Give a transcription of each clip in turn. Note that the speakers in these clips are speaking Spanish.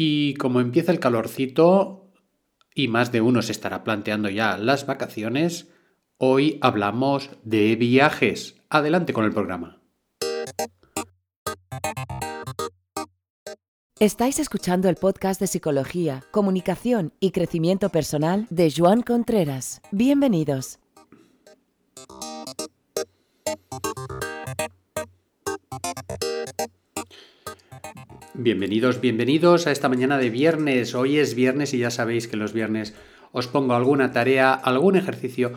Y como empieza el calorcito y más de uno se estará planteando ya las vacaciones, hoy hablamos de viajes. Adelante con el programa. Estáis escuchando el podcast de Psicología, Comunicación y Crecimiento Personal de Joan Contreras. Bienvenidos. Bienvenidos, bienvenidos a esta mañana de viernes. Hoy es viernes y ya sabéis que los viernes os pongo alguna tarea, algún ejercicio,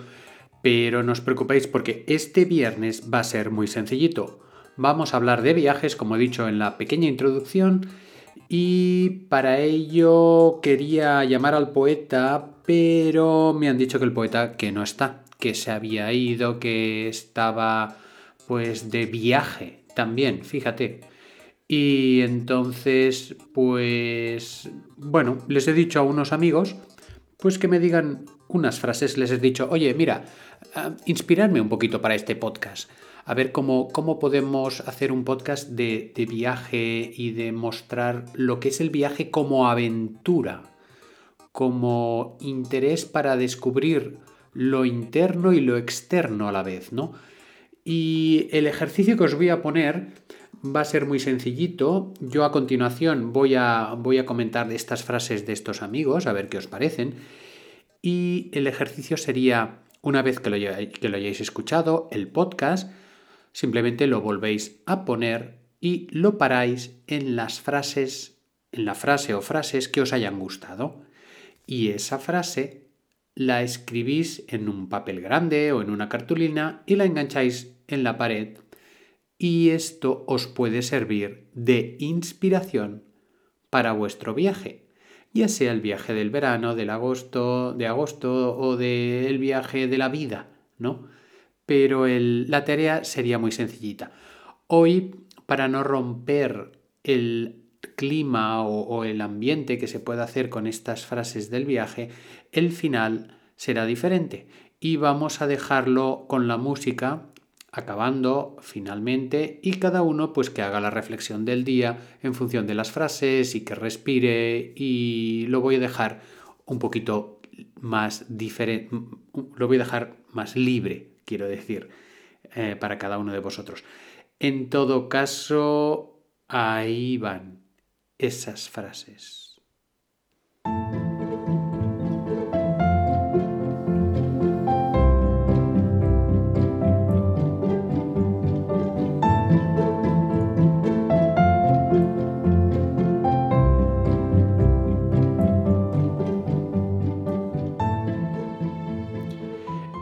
pero no os preocupéis porque este viernes va a ser muy sencillito. Vamos a hablar de viajes, como he dicho en la pequeña introducción, y para ello quería llamar al poeta, pero me han dicho que el poeta que no está, que se había ido, que estaba pues de viaje también, fíjate. Y entonces, pues, bueno, les he dicho a unos amigos, pues que me digan unas frases, les he dicho, oye, mira, uh, inspirarme un poquito para este podcast, a ver cómo, cómo podemos hacer un podcast de, de viaje y de mostrar lo que es el viaje como aventura, como interés para descubrir lo interno y lo externo a la vez, ¿no? Y el ejercicio que os voy a poner va a ser muy sencillito. Yo a continuación voy a, voy a comentar estas frases de estos amigos, a ver qué os parecen. Y el ejercicio sería, una vez que lo, que lo hayáis escuchado, el podcast, simplemente lo volvéis a poner y lo paráis en las frases, en la frase o frases que os hayan gustado. Y esa frase la escribís en un papel grande o en una cartulina y la engancháis en la pared y esto os puede servir de inspiración para vuestro viaje, ya sea el viaje del verano, del agosto, de agosto o del viaje de la vida, ¿no? Pero la tarea sería muy sencillita. Hoy, para no romper el clima o, el ambiente que se puede hacer con estas frases del viaje, el final será diferente y vamos a dejarlo con la música acabando finalmente y cada uno pues que haga la reflexión del día en función de las frases y que respire y lo voy a dejar un poquito más diferente, lo voy a dejar más libre, quiero decir, eh, para cada uno de vosotros. En todo caso, ahí van esas frases.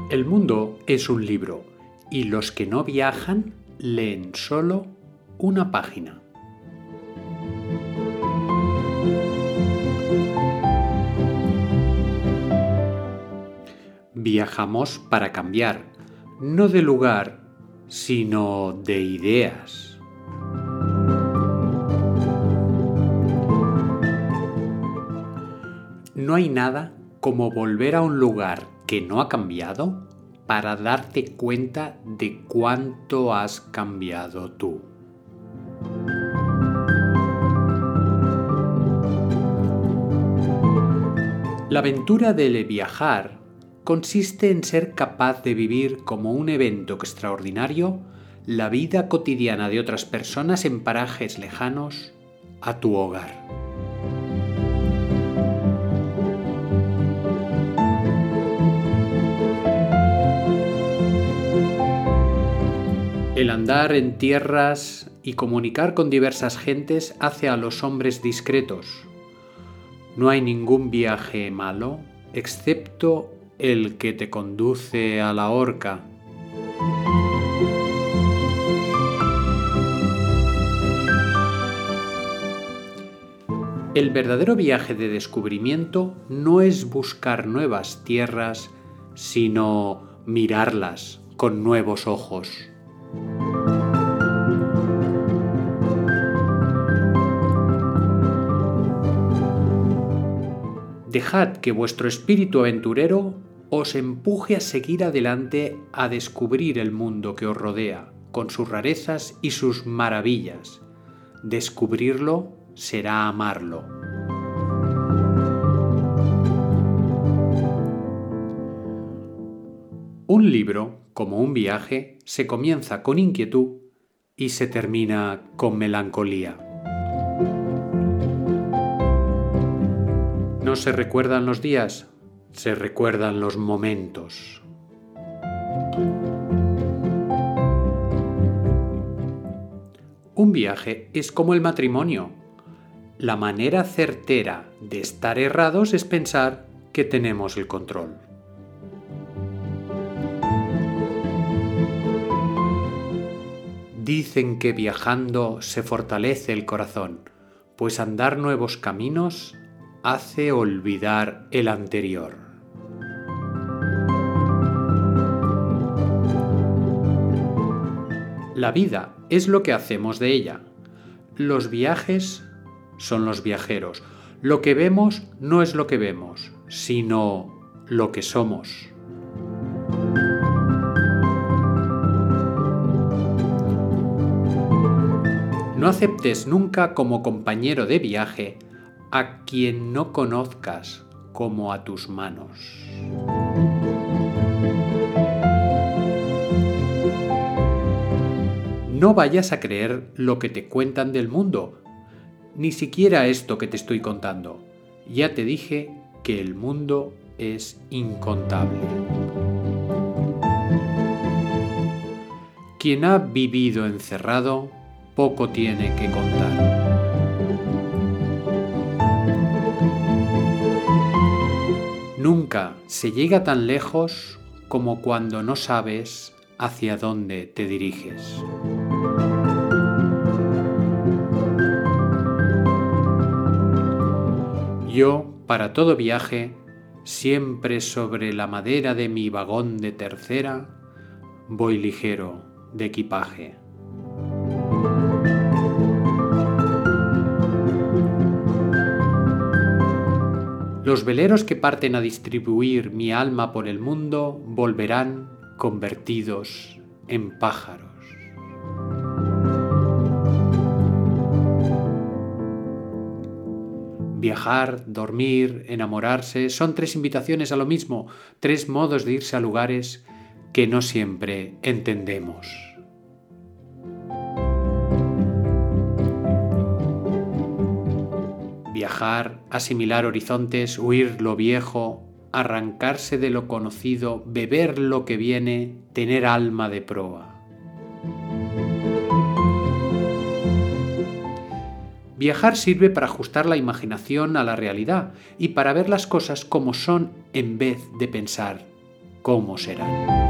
El mundo es un libro y los que no viajan leen solo una página. Viajamos para cambiar, no de lugar, sino de ideas. No hay nada como volver a un lugar que no ha cambiado para darte cuenta de cuánto has cambiado tú. La aventura del viajar consiste en ser capaz de vivir como un evento extraordinario la vida cotidiana de otras personas en parajes lejanos a tu hogar. El andar en tierras y comunicar con diversas gentes hace a los hombres discretos. No hay ningún viaje malo excepto el que te conduce a la horca. El verdadero viaje de descubrimiento no es buscar nuevas tierras, sino mirarlas con nuevos ojos. Dejad que vuestro espíritu aventurero os empuje a seguir adelante a descubrir el mundo que os rodea, con sus rarezas y sus maravillas. Descubrirlo será amarlo. Un libro, como un viaje, se comienza con inquietud y se termina con melancolía. No se recuerdan los días, se recuerdan los momentos. Un viaje es como el matrimonio. La manera certera de estar errados es pensar que tenemos el control. Dicen que viajando se fortalece el corazón, pues andar nuevos caminos hace olvidar el anterior. La vida es lo que hacemos de ella. Los viajes son los viajeros. Lo que vemos no es lo que vemos, sino lo que somos. No aceptes nunca como compañero de viaje a quien no conozcas como a tus manos. No vayas a creer lo que te cuentan del mundo, ni siquiera esto que te estoy contando. Ya te dije que el mundo es incontable. Quien ha vivido encerrado, poco tiene que contar. Nunca se llega tan lejos como cuando no sabes hacia dónde te diriges. Yo, para todo viaje, siempre sobre la madera de mi vagón de tercera, voy ligero de equipaje. Los veleros que parten a distribuir mi alma por el mundo volverán convertidos en pájaros. Viajar, dormir, enamorarse son tres invitaciones a lo mismo, tres modos de irse a lugares que no siempre entendemos. Viajar, asimilar horizontes, huir lo viejo, arrancarse de lo conocido, beber lo que viene, tener alma de proa. Viajar sirve para ajustar la imaginación a la realidad y para ver las cosas como son en vez de pensar cómo serán.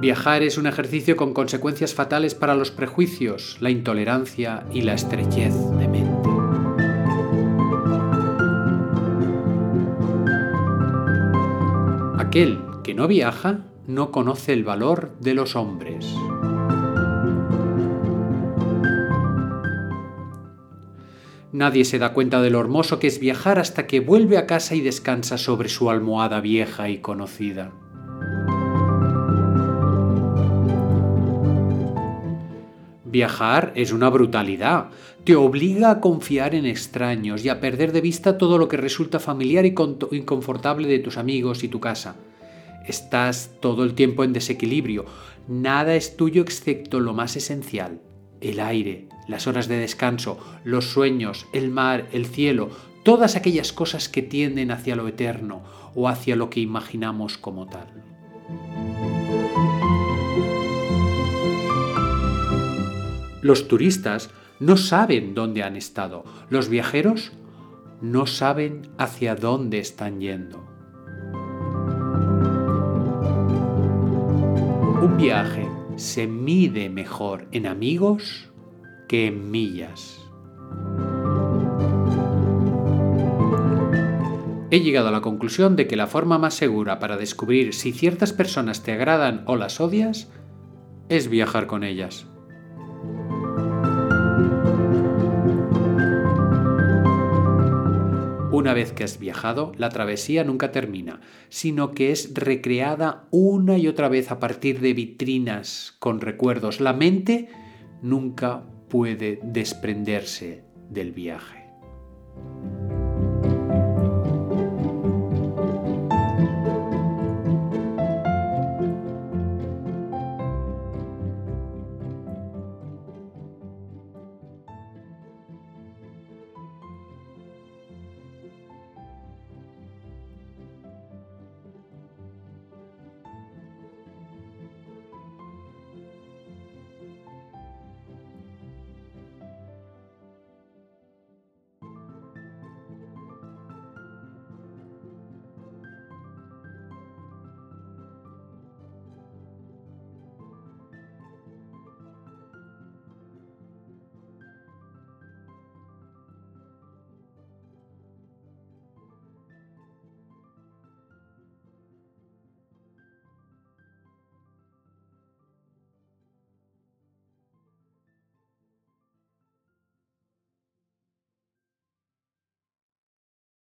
Viajar es un ejercicio con consecuencias fatales para los prejuicios, la intolerancia y la estrechez de mente. Aquel que no viaja no conoce el valor de los hombres. Nadie se da cuenta de lo hermoso que es viajar hasta que vuelve a casa y descansa sobre su almohada vieja y conocida. Viajar es una brutalidad. Te obliga a confiar en extraños y a perder de vista todo lo que resulta familiar y inconfortable de tus amigos y tu casa. Estás todo el tiempo en desequilibrio. Nada es tuyo excepto lo más esencial. El aire, las horas de descanso, los sueños, el mar, el cielo, todas aquellas cosas que tienden hacia lo eterno o hacia lo que imaginamos como tal. Los turistas no saben dónde han estado. Los viajeros no saben hacia dónde están yendo. Un viaje se mide mejor en amigos que en millas. He llegado a la conclusión de que la forma más segura para descubrir si ciertas personas te agradan o las odias es viajar con ellas. Una vez que has viajado, la travesía nunca termina, sino que es recreada una y otra vez a partir de vitrinas con recuerdos. La mente nunca puede desprenderse del viaje.